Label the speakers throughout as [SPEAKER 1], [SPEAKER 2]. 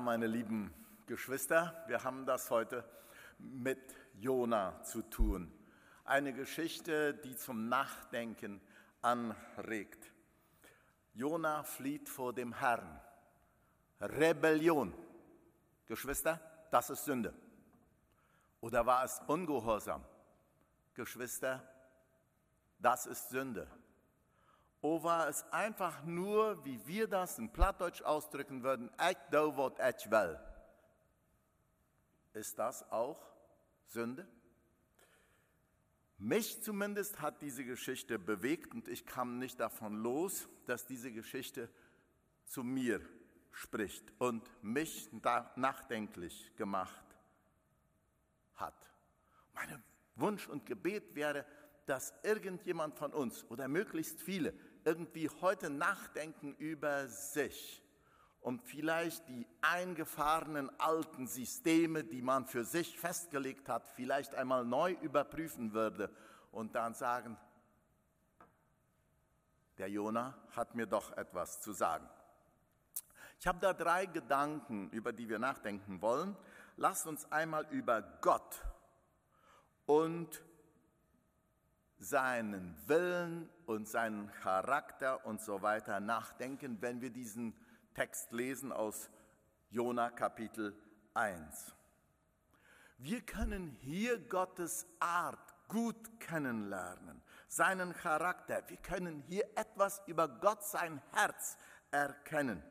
[SPEAKER 1] Meine lieben Geschwister, wir haben das heute mit Jona zu tun. Eine Geschichte, die zum Nachdenken anregt. Jona flieht vor dem Herrn. Rebellion. Geschwister, das ist Sünde. Oder war es Ungehorsam? Geschwister, das ist Sünde. O war es einfach nur, wie wir das in Plattdeutsch ausdrücken würden, ich do wat ich will. Ist das auch Sünde? Mich zumindest hat diese Geschichte bewegt und ich kam nicht davon los, dass diese Geschichte zu mir spricht und mich nachdenklich gemacht hat. Mein Wunsch und Gebet wäre, dass irgendjemand von uns oder möglichst viele irgendwie heute nachdenken über sich und vielleicht die eingefahrenen alten Systeme, die man für sich festgelegt hat, vielleicht einmal neu überprüfen würde und dann sagen, der Jona hat mir doch etwas zu sagen. Ich habe da drei Gedanken, über die wir nachdenken wollen. Lasst uns einmal über Gott und seinen Willen und seinen Charakter und so weiter nachdenken, wenn wir diesen Text lesen aus Jona Kapitel 1. Wir können hier Gottes Art gut kennenlernen, seinen Charakter. Wir können hier etwas über Gott, sein Herz erkennen.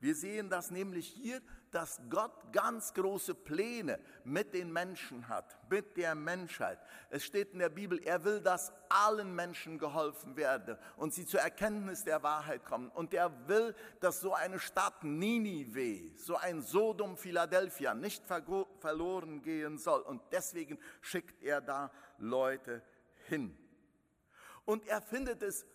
[SPEAKER 1] Wir sehen das nämlich hier dass Gott ganz große Pläne mit den Menschen hat, mit der Menschheit. Es steht in der Bibel, er will, dass allen Menschen geholfen werde und sie zur Erkenntnis der Wahrheit kommen. Und er will, dass so eine Stadt Ninive, so ein Sodom Philadelphia nicht verloren gehen soll. Und deswegen schickt er da Leute hin. Und er findet es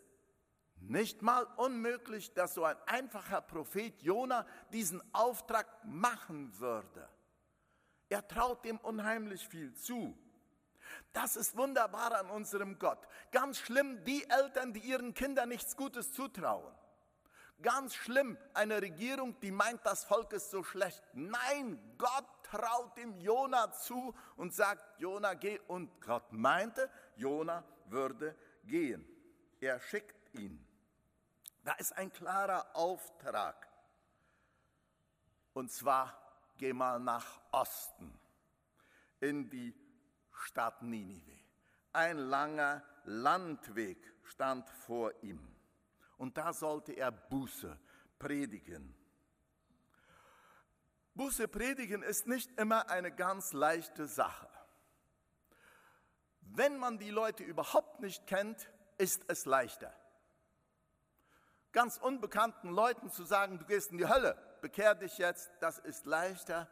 [SPEAKER 1] nicht mal unmöglich, dass so ein einfacher Prophet Jona diesen Auftrag machen würde. Er traut dem unheimlich viel zu. Das ist wunderbar an unserem Gott. Ganz schlimm die Eltern, die ihren Kindern nichts Gutes zutrauen. Ganz schlimm eine Regierung, die meint, das Volk ist so schlecht. Nein, Gott traut dem Jona zu und sagt, Jona geh. Und Gott meinte, Jona würde gehen. Er schickt ihn. Da ist ein klarer Auftrag. Und zwar, geh mal nach Osten, in die Stadt Ninive. Ein langer Landweg stand vor ihm. Und da sollte er Buße predigen. Buße predigen ist nicht immer eine ganz leichte Sache. Wenn man die Leute überhaupt nicht kennt, ist es leichter ganz unbekannten Leuten zu sagen, du gehst in die Hölle, bekehr dich jetzt, das ist leichter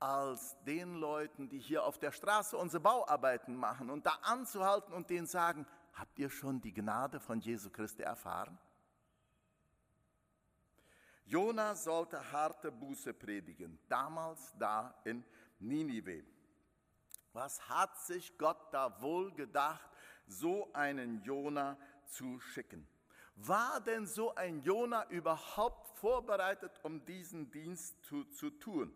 [SPEAKER 1] als den Leuten, die hier auf der Straße unsere Bauarbeiten machen und da anzuhalten und denen sagen, habt ihr schon die Gnade von Jesu Christi erfahren? Jona sollte harte Buße predigen, damals da in Ninive. Was hat sich Gott da wohl gedacht, so einen Jona zu schicken? War denn so ein Jona überhaupt vorbereitet, um diesen Dienst zu, zu tun?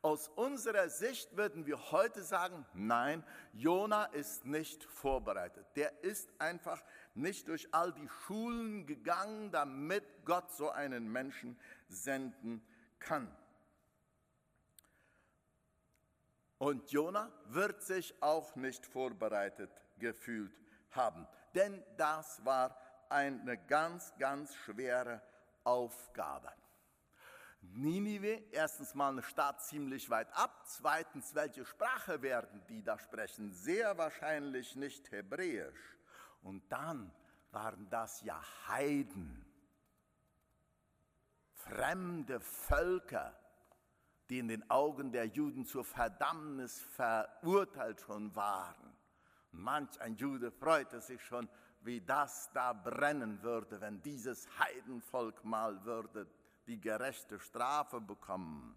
[SPEAKER 1] Aus unserer Sicht würden wir heute sagen, nein, Jona ist nicht vorbereitet. Der ist einfach nicht durch all die Schulen gegangen, damit Gott so einen Menschen senden kann. Und Jona wird sich auch nicht vorbereitet gefühlt haben, denn das war eine ganz, ganz schwere Aufgabe. Ninive, erstens mal eine Stadt ziemlich weit ab, zweitens, welche Sprache werden die da sprechen? Sehr wahrscheinlich nicht Hebräisch. Und dann waren das ja Heiden, fremde Völker, die in den Augen der Juden zur Verdammnis verurteilt schon waren. Manch ein Jude freute sich schon, wie das da brennen würde, wenn dieses Heidenvolk mal würde die gerechte Strafe bekommen.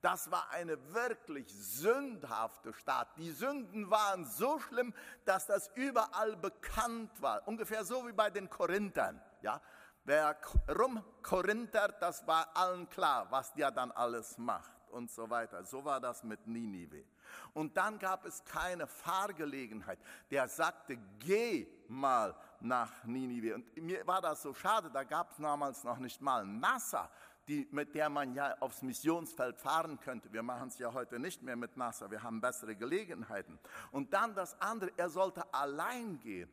[SPEAKER 1] Das war eine wirklich sündhafte Stadt. Die Sünden waren so schlimm, dass das überall bekannt war. Ungefähr so wie bei den Korinthern. Ja? Wer rumkorinthert, das war allen klar, was der dann alles macht und so weiter. So war das mit Ninive. Und dann gab es keine Fahrgelegenheit. Der sagte, geh mal nach Ninive. Und mir war das so schade, da gab es damals noch nicht mal NASA, die, mit der man ja aufs Missionsfeld fahren könnte. Wir machen es ja heute nicht mehr mit NASA, wir haben bessere Gelegenheiten. Und dann das andere, er sollte allein gehen.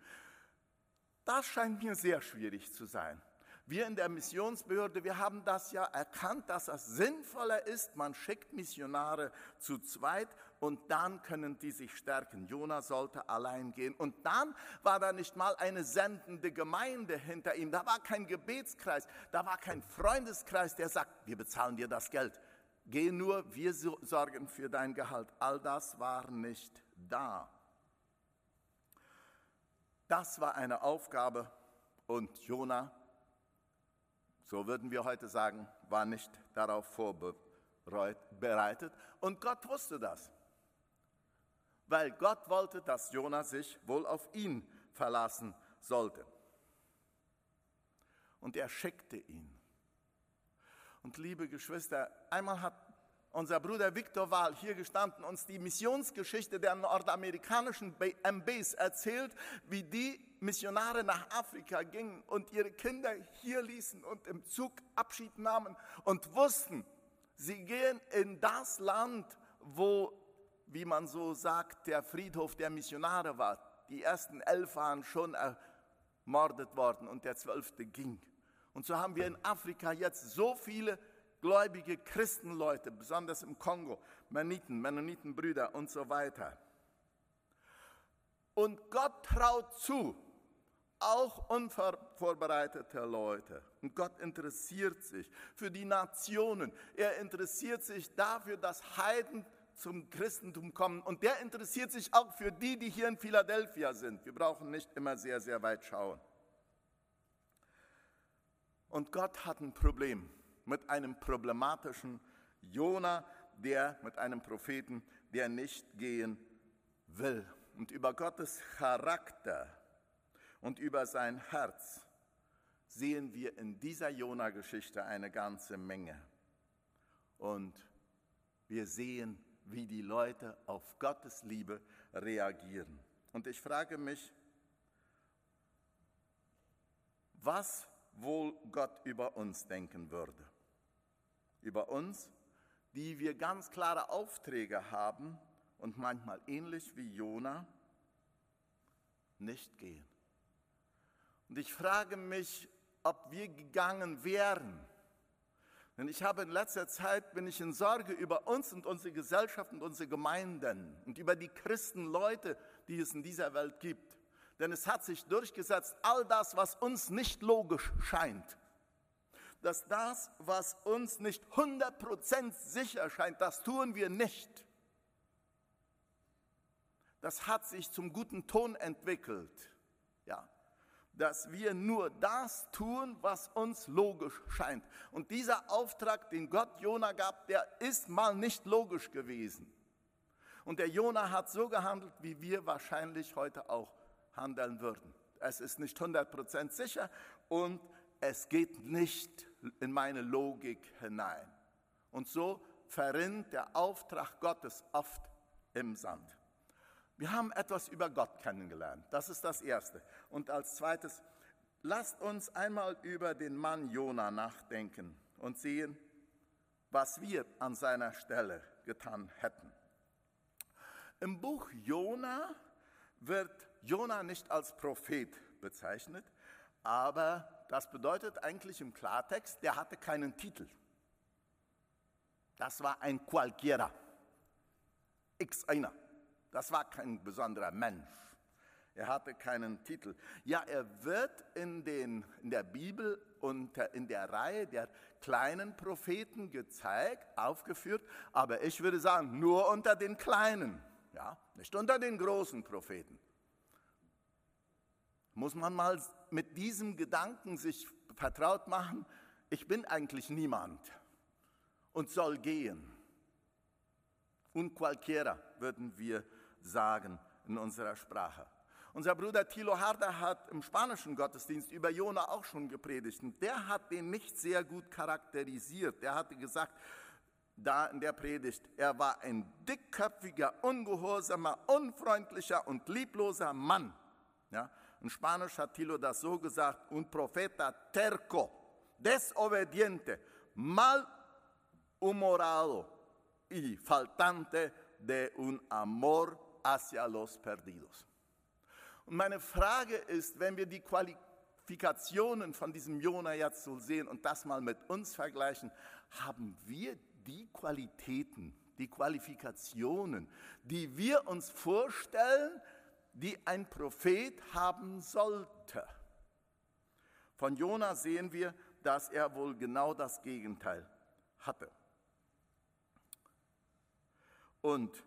[SPEAKER 1] Das scheint mir sehr schwierig zu sein. Wir in der Missionsbehörde, wir haben das ja erkannt, dass es sinnvoller ist, man schickt Missionare zu zweit und dann können die sich stärken. Jona sollte allein gehen. Und dann war da nicht mal eine sendende Gemeinde hinter ihm. Da war kein Gebetskreis, da war kein Freundeskreis, der sagt, wir bezahlen dir das Geld. Geh nur, wir sorgen für dein Gehalt. All das war nicht da. Das war eine Aufgabe und Jona so würden wir heute sagen, war nicht darauf vorbereitet. Und Gott wusste das, weil Gott wollte, dass Jona sich wohl auf ihn verlassen sollte. Und er schickte ihn. Und liebe Geschwister, einmal hat unser Bruder Viktor Wahl hier gestanden, uns die Missionsgeschichte der nordamerikanischen MBs erzählt, wie die Missionare nach Afrika gingen und ihre Kinder hier ließen und im Zug Abschied nahmen und wussten, sie gehen in das Land, wo, wie man so sagt, der Friedhof der Missionare war. Die ersten elf waren schon ermordet worden und der zwölfte ging. Und so haben wir in Afrika jetzt so viele gläubige Christenleute, besonders im Kongo, Mennoniten, Mennonitenbrüder und so weiter. Und Gott traut zu, auch unvorbereitete Leute. Und Gott interessiert sich für die Nationen. Er interessiert sich dafür, dass Heiden zum Christentum kommen. Und der interessiert sich auch für die, die hier in Philadelphia sind. Wir brauchen nicht immer sehr, sehr weit schauen. Und Gott hat ein Problem mit einem problematischen Jona, der mit einem Propheten, der nicht gehen will. Und über Gottes Charakter und über sein Herz sehen wir in dieser Jona-Geschichte eine ganze Menge. Und wir sehen, wie die Leute auf Gottes Liebe reagieren. Und ich frage mich, was wohl Gott über uns denken würde. Über uns, die wir ganz klare Aufträge haben und manchmal ähnlich wie Jona nicht gehen. Und ich frage mich, ob wir gegangen wären. Denn ich habe in letzter Zeit, bin ich in Sorge über uns und unsere Gesellschaft und unsere Gemeinden und über die Christenleute, die es in dieser Welt gibt. Denn es hat sich durchgesetzt, all das, was uns nicht logisch scheint, dass das, was uns nicht 100% sicher scheint, das tun wir nicht. Das hat sich zum guten Ton entwickelt. Dass wir nur das tun, was uns logisch scheint. Und dieser Auftrag, den Gott Jona gab, der ist mal nicht logisch gewesen. Und der Jona hat so gehandelt, wie wir wahrscheinlich heute auch handeln würden. Es ist nicht 100% sicher und es geht nicht in meine Logik hinein. Und so verrinnt der Auftrag Gottes oft im Sand. Wir haben etwas über Gott kennengelernt. Das ist das Erste. Und als zweites, lasst uns einmal über den Mann Jona nachdenken und sehen, was wir an seiner Stelle getan hätten. Im Buch Jona wird Jona nicht als Prophet bezeichnet, aber das bedeutet eigentlich im Klartext, der hatte keinen Titel. Das war ein Qualquiera, x einer. Das war kein besonderer Mensch. Er hatte keinen Titel. Ja, er wird in, den, in der Bibel und in der Reihe der kleinen Propheten gezeigt, aufgeführt, aber ich würde sagen, nur unter den kleinen, ja, nicht unter den großen Propheten. Muss man mal mit diesem Gedanken sich vertraut machen, ich bin eigentlich niemand und soll gehen. Un qualquiera würden wir sagen in unserer Sprache. Unser Bruder Thilo Harder hat im spanischen Gottesdienst über Jona auch schon gepredigt und der hat den nicht sehr gut charakterisiert. Der hatte gesagt, da in der Predigt, er war ein dickköpfiger, ungehorsamer, unfreundlicher und liebloser Mann. Ja, in Spanisch hat Thilo das so gesagt, un profeta terco, desobediente, mal humorado y faltante de un amor hacia los perdidos. Und meine Frage ist, wenn wir die Qualifikationen von diesem Jona jetzt so sehen und das mal mit uns vergleichen, haben wir die Qualitäten, die Qualifikationen, die wir uns vorstellen, die ein Prophet haben sollte. Von Jona sehen wir, dass er wohl genau das Gegenteil hatte. Und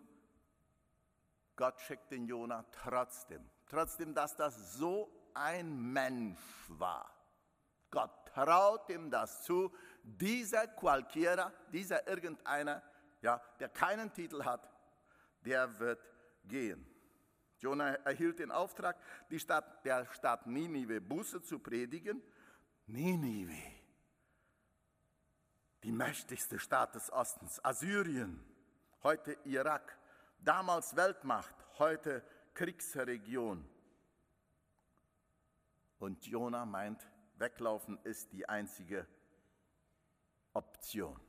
[SPEAKER 1] Gott schickt den Jona trotzdem trotzdem, dass das so ein Mensch war. Gott traut ihm das zu, dieser qualquiera, dieser irgendeiner, ja, der keinen Titel hat, der wird gehen. Jonah erhielt den Auftrag, die Stadt, der Stadt Ninive Buße zu predigen. Ninive, die mächtigste Stadt des Ostens, Assyrien, heute Irak, damals Weltmacht, heute Kriegsregion. Und Jona meint, weglaufen ist die einzige Option.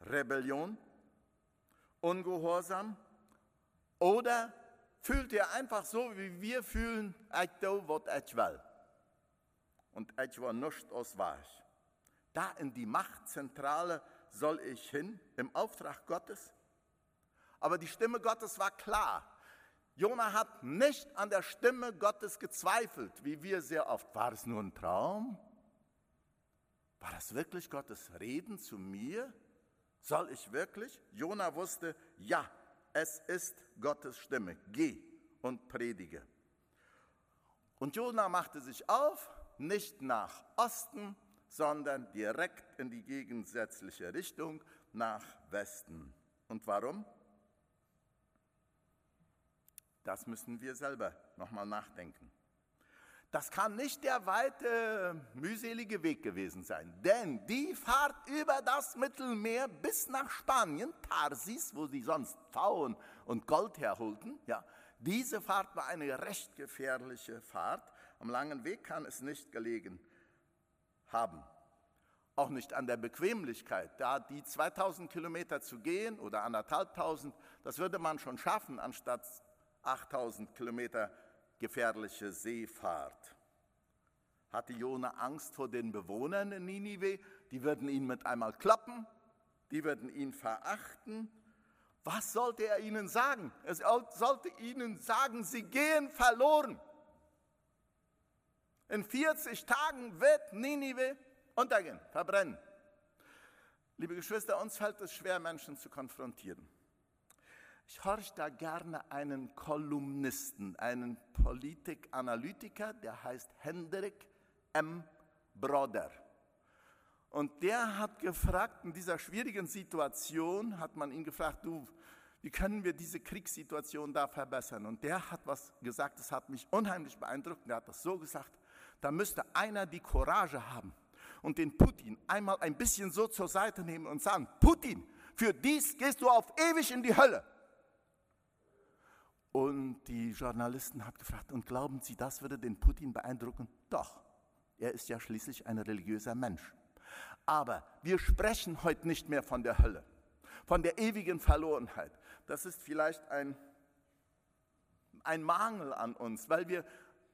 [SPEAKER 1] Rebellion, Ungehorsam oder fühlt ihr einfach so, wie wir fühlen, ich do, was ich will. Und ich war nicht aus Weich. Da in die Machtzentrale soll ich hin, im Auftrag Gottes. Aber die Stimme Gottes war klar. Jona hat nicht an der Stimme Gottes gezweifelt, wie wir sehr oft. War es nur ein Traum? War das wirklich Gottes Reden zu mir? Soll ich wirklich? Jona wusste, ja, es ist Gottes Stimme. Geh und predige. Und Jona machte sich auf, nicht nach Osten, sondern direkt in die gegensätzliche Richtung, nach Westen. Und warum? Das müssen wir selber nochmal nachdenken. Das kann nicht der weite, mühselige Weg gewesen sein, denn die Fahrt über das Mittelmeer bis nach Spanien, Tarsis, wo sie sonst Pfauen und Gold herholten, ja, diese Fahrt war eine recht gefährliche Fahrt. Am langen Weg kann es nicht gelegen haben. Auch nicht an der Bequemlichkeit. Da die 2000 Kilometer zu gehen oder anderthalbtausend, das würde man schon schaffen, anstatt 8000 Kilometer gefährliche Seefahrt. Hatte Jona Angst vor den Bewohnern in Ninive? Die würden ihn mit einmal kloppen, die würden ihn verachten. Was sollte er ihnen sagen? Er sollte ihnen sagen, sie gehen verloren. In 40 Tagen wird Ninive untergehen, verbrennen. Liebe Geschwister, uns fällt es schwer, Menschen zu konfrontieren. Ich horche da gerne einen Kolumnisten, einen Politikanalytiker, der heißt Hendrik M. Broder. Und der hat gefragt, in dieser schwierigen Situation hat man ihn gefragt, du, wie können wir diese Kriegssituation da verbessern? Und der hat was gesagt, das hat mich unheimlich beeindruckt. Der hat das so gesagt, da müsste einer die Courage haben und den Putin einmal ein bisschen so zur Seite nehmen und sagen, Putin, für dies gehst du auf ewig in die Hölle. Und die Journalisten haben gefragt, und glauben Sie, das würde den Putin beeindrucken? Doch, er ist ja schließlich ein religiöser Mensch. Aber wir sprechen heute nicht mehr von der Hölle, von der ewigen Verlorenheit. Das ist vielleicht ein, ein Mangel an uns, weil wir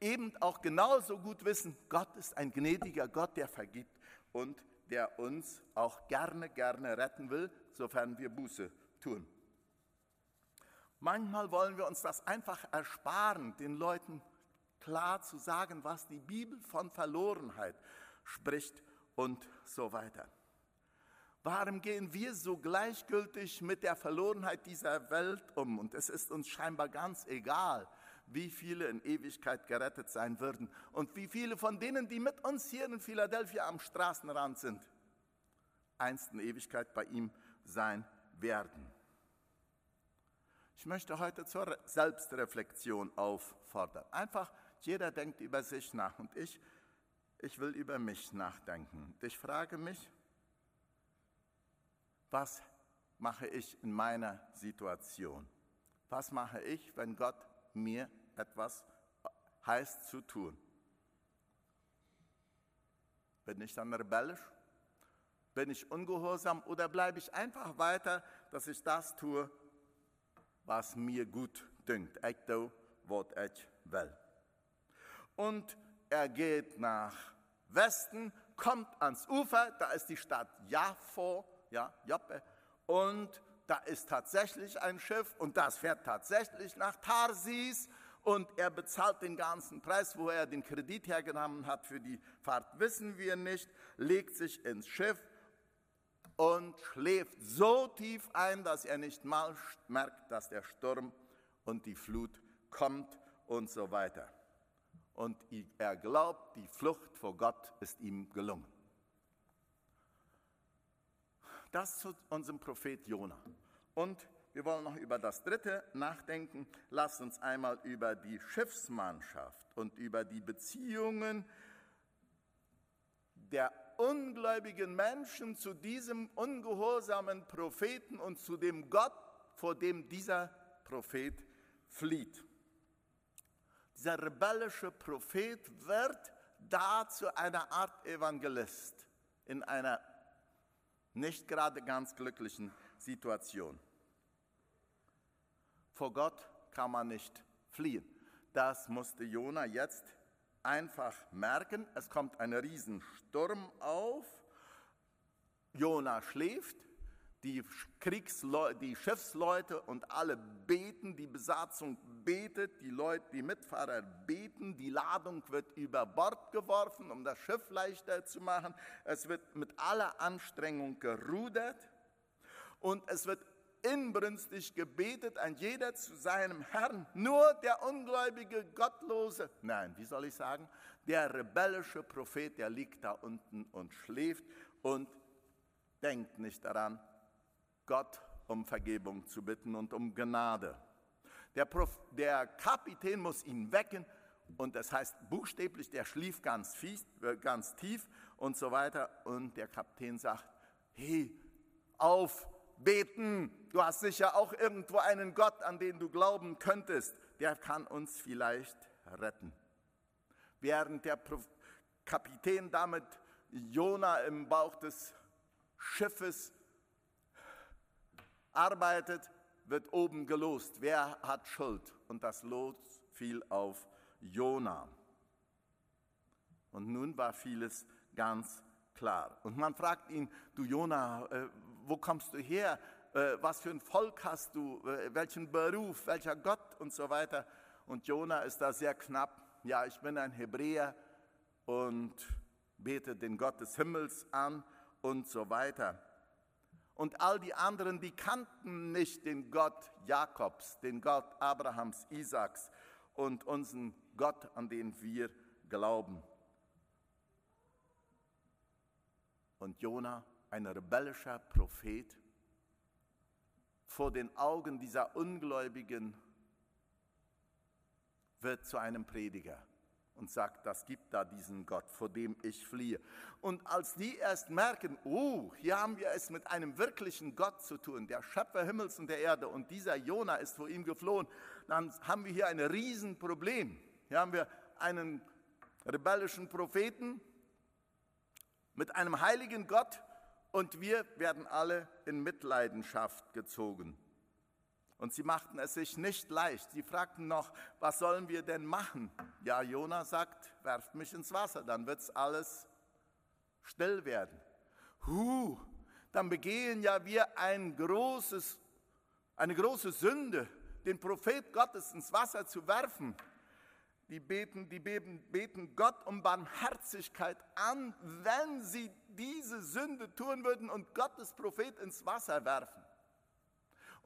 [SPEAKER 1] eben auch genauso gut wissen, Gott ist ein gnädiger Gott, der vergibt und der uns auch gerne, gerne retten will, sofern wir Buße tun. Manchmal wollen wir uns das einfach ersparen, den Leuten klar zu sagen, was die Bibel von Verlorenheit spricht und so weiter. Warum gehen wir so gleichgültig mit der Verlorenheit dieser Welt um? Und es ist uns scheinbar ganz egal, wie viele in Ewigkeit gerettet sein würden und wie viele von denen, die mit uns hier in Philadelphia am Straßenrand sind, einst in Ewigkeit bei ihm sein werden. Ich möchte heute zur Selbstreflexion auffordern. Einfach, jeder denkt über sich nach und ich, ich will über mich nachdenken. Ich frage mich, was mache ich in meiner Situation? Was mache ich, wenn Gott mir etwas heißt zu tun? Bin ich dann rebellisch? Bin ich ungehorsam oder bleibe ich einfach weiter, dass ich das tue, was mir gut dünkt? Ich tue, was ich will. Und er geht nach Westen, kommt ans Ufer, da ist die Stadt Jaffo, ja, Joppe, und da ist tatsächlich ein Schiff und das fährt tatsächlich nach Tarsis und er bezahlt den ganzen Preis, wo er den Kredit hergenommen hat für die Fahrt, wissen wir nicht, legt sich ins Schiff und schläft so tief ein, dass er nicht mal merkt, dass der Sturm und die Flut kommt und so weiter. Und er glaubt, die Flucht vor Gott ist ihm gelungen. Das zu unserem Prophet Jona. Und wir wollen noch über das dritte nachdenken. Lasst uns einmal über die Schiffsmannschaft und über die Beziehungen der ungläubigen Menschen zu diesem ungehorsamen Propheten und zu dem Gott, vor dem dieser Prophet flieht. Dieser rebellische Prophet wird da zu einer Art Evangelist in einer nicht gerade ganz glücklichen Situation. Vor Gott kann man nicht fliehen. Das musste Jona jetzt einfach merken. Es kommt ein Riesensturm auf. Jona schläft. Die, Kriegsleute, die Schiffsleute und alle beten, die Besatzung betet, die Leute, die Mitfahrer beten, die Ladung wird über Bord geworfen, um das Schiff leichter zu machen. Es wird mit aller Anstrengung gerudert und es wird inbrünstig gebetet, ein jeder zu seinem Herrn. Nur der ungläubige, gottlose, nein, wie soll ich sagen, der rebellische Prophet, der liegt da unten und schläft und denkt nicht daran, Gott um Vergebung zu bitten und um Gnade. Der, Prof, der Kapitän muss ihn wecken und das heißt buchstäblich, der schlief ganz, fies, äh, ganz tief und so weiter. Und der Kapitän sagt, hey, auf, beten. Du hast sicher auch irgendwo einen Gott, an den du glauben könntest. Der kann uns vielleicht retten. Während der Kapitän damit Jona im Bauch des Schiffes arbeitet, wird oben gelost. Wer hat Schuld? Und das Los fiel auf Jona. Und nun war vieles ganz klar. Und man fragt ihn, du Jona, äh, wo kommst du her? Äh, was für ein Volk hast du? Äh, welchen Beruf? Welcher Gott? Und so weiter. Und Jona ist da sehr knapp. Ja, ich bin ein Hebräer und bete den Gott des Himmels an und so weiter. Und all die anderen, die kannten nicht den Gott Jakobs, den Gott Abrahams, Isaaks und unseren Gott, an den wir glauben. Und Jona, ein rebellischer Prophet, vor den Augen dieser Ungläubigen wird zu einem Prediger und sagt, das gibt da diesen Gott, vor dem ich fliehe. Und als die erst merken, oh, hier haben wir es mit einem wirklichen Gott zu tun, der Schöpfer Himmels und der Erde, und dieser Jona ist vor ihm geflohen, dann haben wir hier ein Riesenproblem. Hier haben wir einen rebellischen Propheten mit einem heiligen Gott und wir werden alle in Mitleidenschaft gezogen. Und sie machten es sich nicht leicht. Sie fragten noch, was sollen wir denn machen? Ja, Jona sagt, werft mich ins Wasser, dann wird es alles still werden. Huh, dann begehen ja wir ein großes, eine große Sünde, den Prophet Gottes ins Wasser zu werfen. Die beten, die beten, beten Gott um Barmherzigkeit an, wenn sie diese Sünde tun würden und Gottes Prophet ins Wasser werfen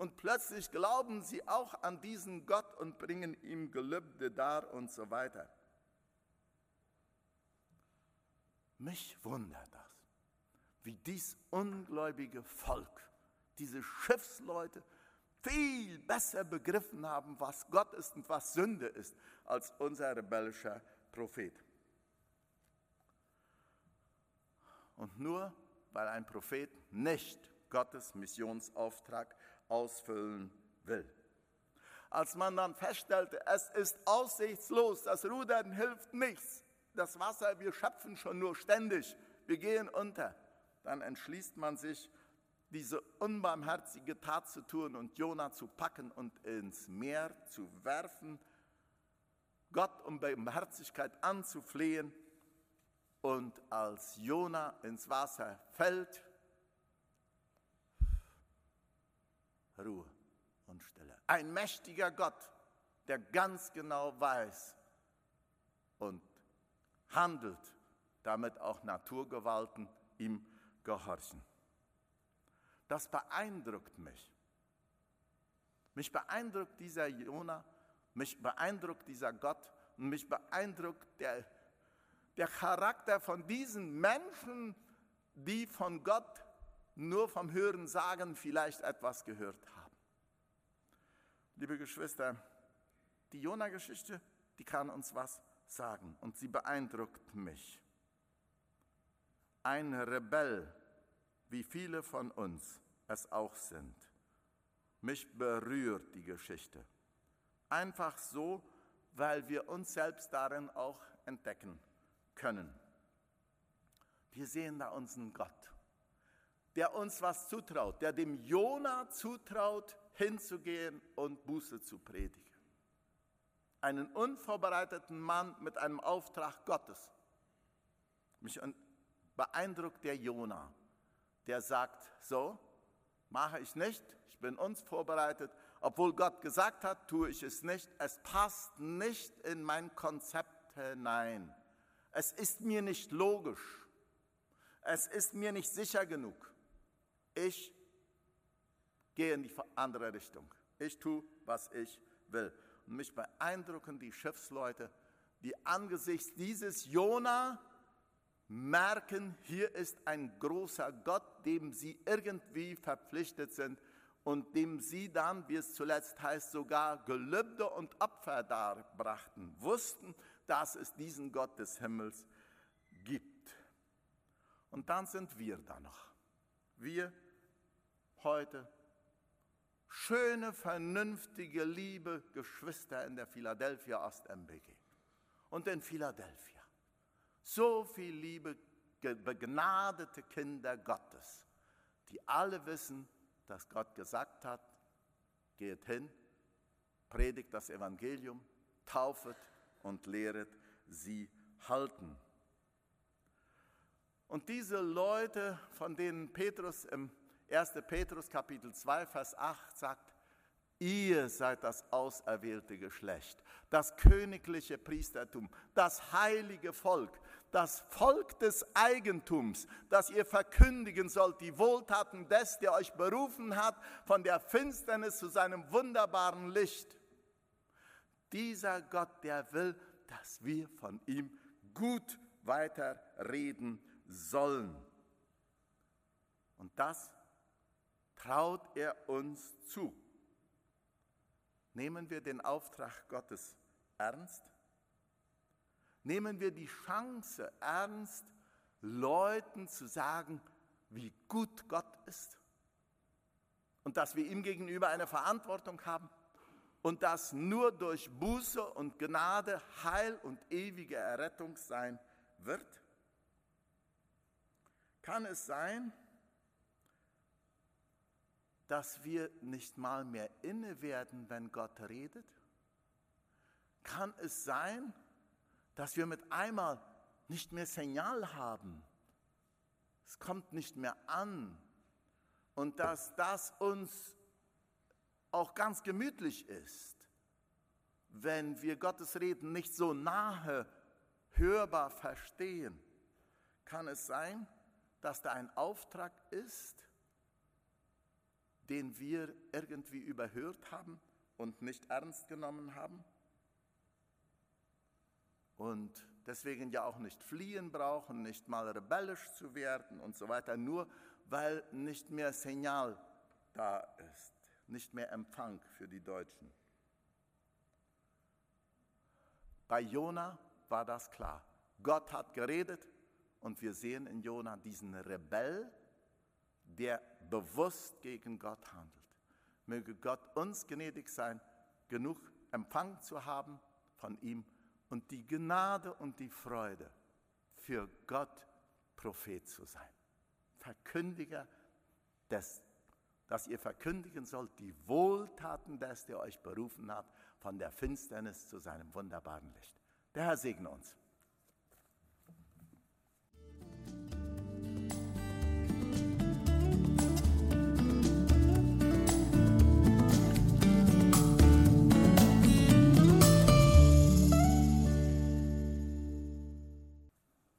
[SPEAKER 1] und plötzlich glauben sie auch an diesen Gott und bringen ihm Gelübde dar und so weiter. Mich wundert das, wie dies ungläubige Volk, diese Schiffsleute, viel besser begriffen haben, was Gott ist und was Sünde ist, als unser rebellischer Prophet. Und nur weil ein Prophet nicht Gottes Missionsauftrag ausfüllen will. Als man dann feststellte, es ist aussichtslos, das Rudern hilft nichts, das Wasser, wir schöpfen schon nur ständig, wir gehen unter, dann entschließt man sich, diese unbarmherzige Tat zu tun und Jona zu packen und ins Meer zu werfen, Gott um Barmherzigkeit anzuflehen. Und als Jona ins Wasser fällt, Ruhe und Stille. Ein mächtiger Gott, der ganz genau weiß und handelt, damit auch Naturgewalten ihm gehorchen. Das beeindruckt mich. Mich beeindruckt dieser Jona, mich beeindruckt dieser Gott und mich beeindruckt der, der Charakter von diesen Menschen, die von Gott nur vom Hören sagen vielleicht etwas gehört haben. Liebe Geschwister, die Jona-Geschichte, die kann uns was sagen und sie beeindruckt mich. Ein Rebell, wie viele von uns es auch sind. Mich berührt die Geschichte. Einfach so, weil wir uns selbst darin auch entdecken können. Wir sehen da unseren Gott, der uns was zutraut, der dem Jona zutraut, hinzugehen und Buße zu predigen. Einen unvorbereiteten Mann mit einem Auftrag Gottes. Mich beeindruckt der Jona, der sagt, so, mache ich nicht, ich bin uns vorbereitet, obwohl Gott gesagt hat, tue ich es nicht. Es passt nicht in mein Konzept hinein. Es ist mir nicht logisch. Es ist mir nicht sicher genug. Ich gehe in die andere Richtung. Ich tue, was ich will. Und mich beeindrucken die Schiffsleute, die angesichts dieses Jona merken, hier ist ein großer Gott, dem sie irgendwie verpflichtet sind und dem sie dann, wie es zuletzt heißt, sogar Gelübde und Opfer darbrachten, wussten, dass es diesen Gott des Himmels gibt. Und dann sind wir da noch. Wir heute schöne, vernünftige, liebe Geschwister in der Philadelphia Ost MBG und in Philadelphia. So viel liebe, begnadete Kinder Gottes, die alle wissen, dass Gott gesagt hat, geht hin, predigt das Evangelium, taufet und lehret sie halten. Und diese Leute, von denen Petrus im 1. Petrus Kapitel 2, Vers 8 sagt, Ihr seid das auserwählte Geschlecht, das königliche Priestertum, das heilige Volk, das Volk des Eigentums, das ihr verkündigen sollt, die Wohltaten des, der euch berufen hat, von der Finsternis zu seinem wunderbaren Licht. Dieser Gott, der will, dass wir von ihm gut weiterreden sollen. Und das traut er uns zu. Nehmen wir den Auftrag Gottes ernst? Nehmen wir die Chance ernst, Leuten zu sagen, wie gut Gott ist und dass wir ihm gegenüber eine Verantwortung haben und dass nur durch Buße und Gnade Heil und ewige Errettung sein wird? Kann es sein, dass wir nicht mal mehr inne werden, wenn Gott redet? Kann es sein, dass wir mit einmal nicht mehr Signal haben? Es kommt nicht mehr an. Und dass das uns auch ganz gemütlich ist, wenn wir Gottes Reden nicht so nahe hörbar verstehen. Kann es sein, dass da ein Auftrag ist, den wir irgendwie überhört haben und nicht ernst genommen haben? Und deswegen ja auch nicht fliehen brauchen, nicht mal rebellisch zu werden und so weiter, nur weil nicht mehr Signal da ist. nicht mehr Empfang für die Deutschen. Bei Jona war das klar. Gott hat geredet und wir sehen in Jona diesen Rebell, der bewusst gegen Gott handelt. Möge Gott uns gnädig sein, genug Empfang zu haben von ihm und die Gnade und die Freude für Gott Prophet zu sein. Verkündiger des, dass ihr verkündigen sollt die Wohltaten des, der euch berufen hat, von der Finsternis zu seinem wunderbaren Licht. Der Herr segne uns.